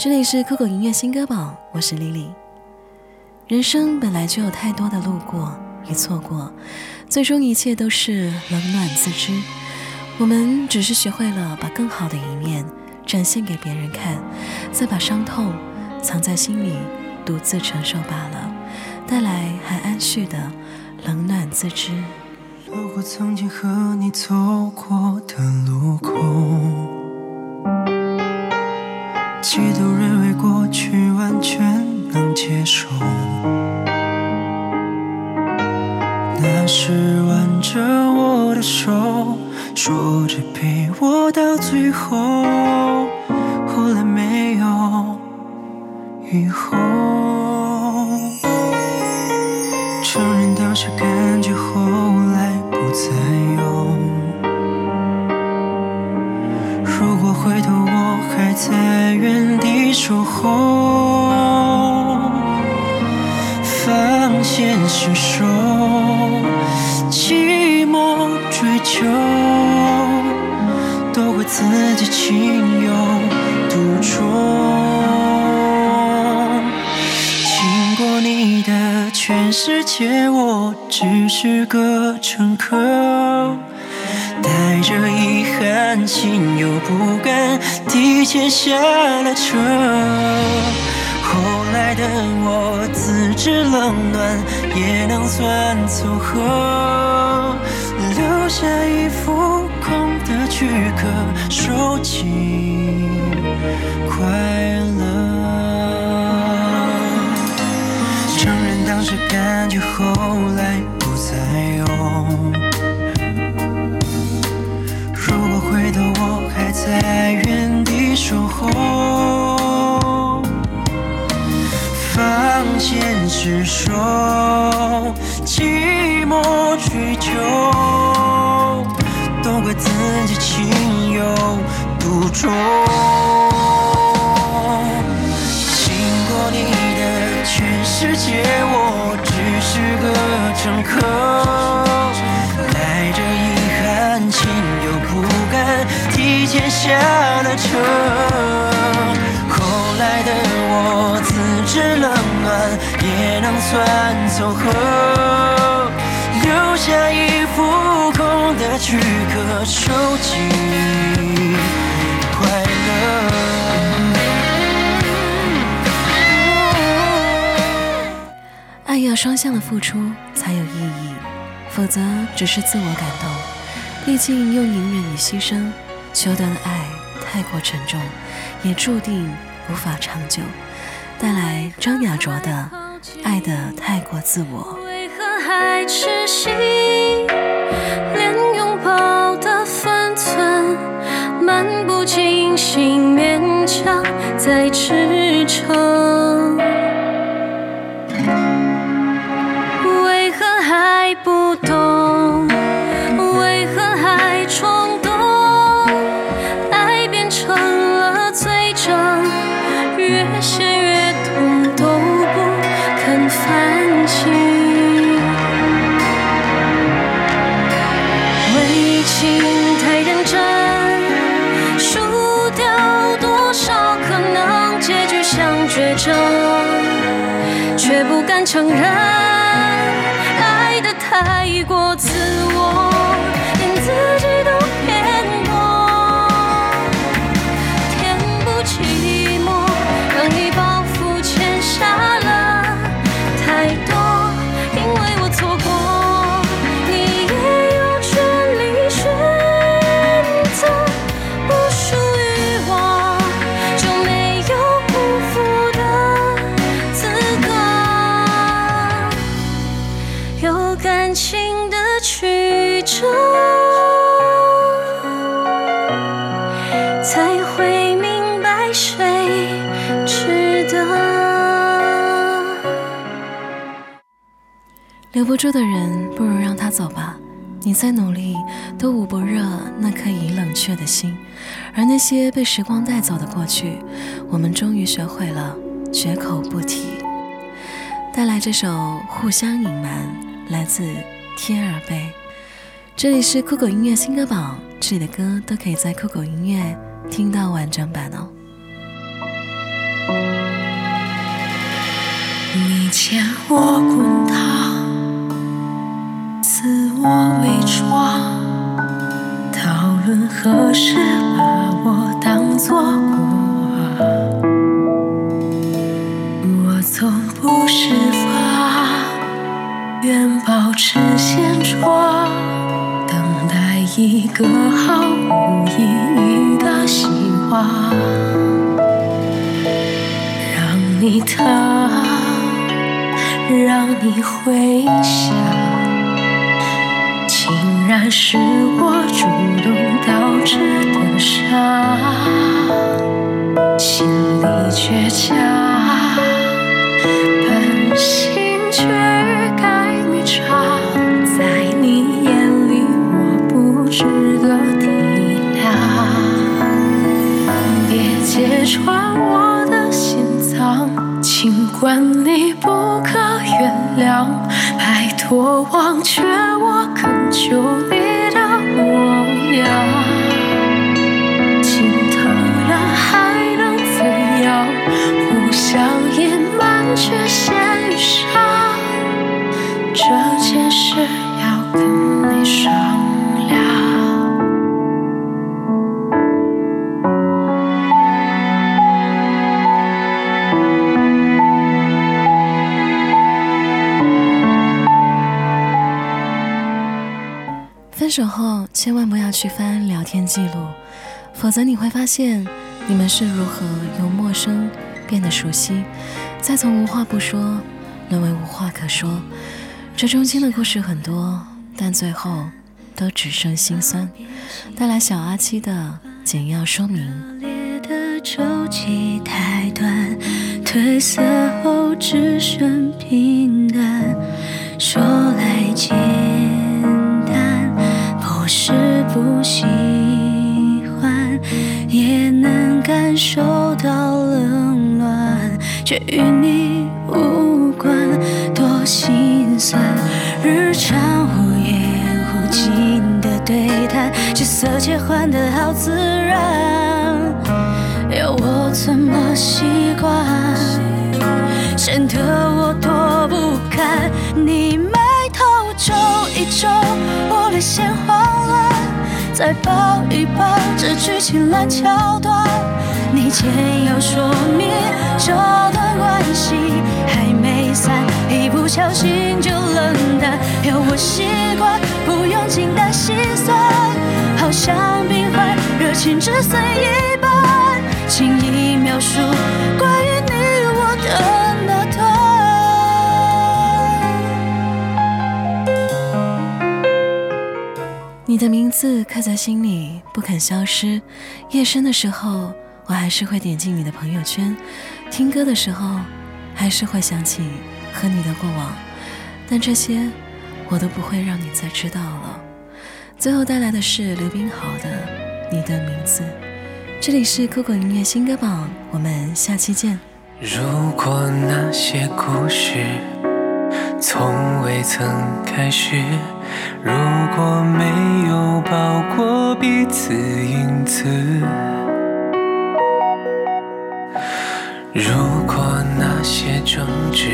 这里是酷狗音乐新歌榜，我是丽丽。人生本来就有太多的路过与错过，最终一切都是冷暖自知。我们只是学会了把更好的一面展现给别人看，再把伤痛藏在心里，独自承受罢了，带来还安续的冷暖自知。路过曾经和你走过的路口。几度认为过去完全能接受，那时挽着我的手，说着陪我到最后，后来没有以后。承认当时感觉，后来不再有。如果回头，在原地守候，放现实手，寂寞追求，都怪自己情有独钟。经过你的全世界，我只是个乘客。带着遗憾，心又不甘，提前下了车。后来的我自知冷暖，也能算凑合，留下一副空的躯壳，收起快乐。承认当时感觉，后来自己情有独钟。经过你的全世界，我只是个乘客，带着遗憾，心有不甘。提前下了车，后来的我自知冷暖，也能算凑合，躯壳，收集快乐。爱要双向的付出才有意义，否则只是自我感动。毕竟用隐忍与牺牲修得的爱太过沉重，也注定无法长久，带来张雅卓的《爱的太过自我》。为何还痴心，心，勉强在支却不敢承认，情的曲折，才会明白谁值得。留不住的人，不如让他走吧。你再努力，都捂不热那颗已冷却的心。而那些被时光带走的过去，我们终于学会了绝口不提。带来这首《互相隐瞒》，来自天而飞，这里是酷狗音乐新歌榜，这里的歌都可以在酷狗音乐听到完整版哦。你见我滚烫，自我伪装。讨论何时把我当作过往。我从不释放。愿保持现状，等待一个毫无意义的希望，让你疼，让你回想。竟然是我主穿我的心脏，尽管你不可原谅，拜托忘却我恳求你的模样。分手后千万不要去翻聊天记录，否则你会发现你们是如何由陌生变得熟悉，再从无话不说沦为无话可说。这中间的故事很多，但最后都只剩心酸。带来小阿七的简要说明。周期太短，褪色后只剩平淡。说来简不喜欢，也能感受到冷暖，却与你无关，多心酸。日常忽远忽近的对谈，角色切换的好自然，要我怎么习惯？显得我多不堪。你眉头皱一皱，我泪先慌，再抱一抱，这剧情烂桥段。你简要说明这段关系还没散，一不小心就冷淡，要我习惯不用轻淡心酸，好像冰块热情只剩一半，轻易描述关于你的名字刻在心里，不肯消失。夜深的时候，我还是会点进你的朋友圈，听歌的时候，还是会想起和你的过往。但这些，我都不会让你再知道了。最后带来的是刘冰豪的《你的名字》。这里是酷狗音乐新歌榜，我们下期见。如果那些故事从未曾开始，如果没有抱过彼此影子，如果那些争执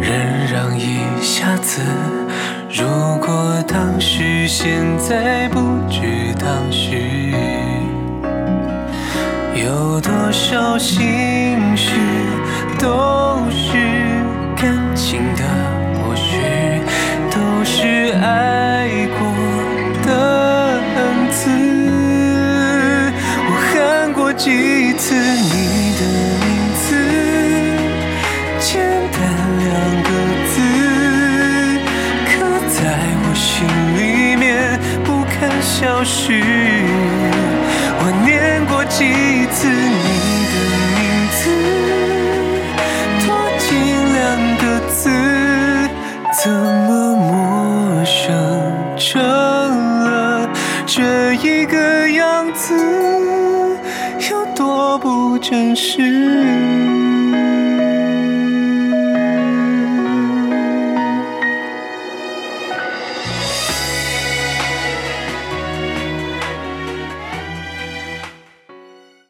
忍让一下子，如果当时现在不知当时。有多少心事都是感情的消失。我念过几次你的名字，多近两个字，怎么陌生成了这一个样子，有多不真实？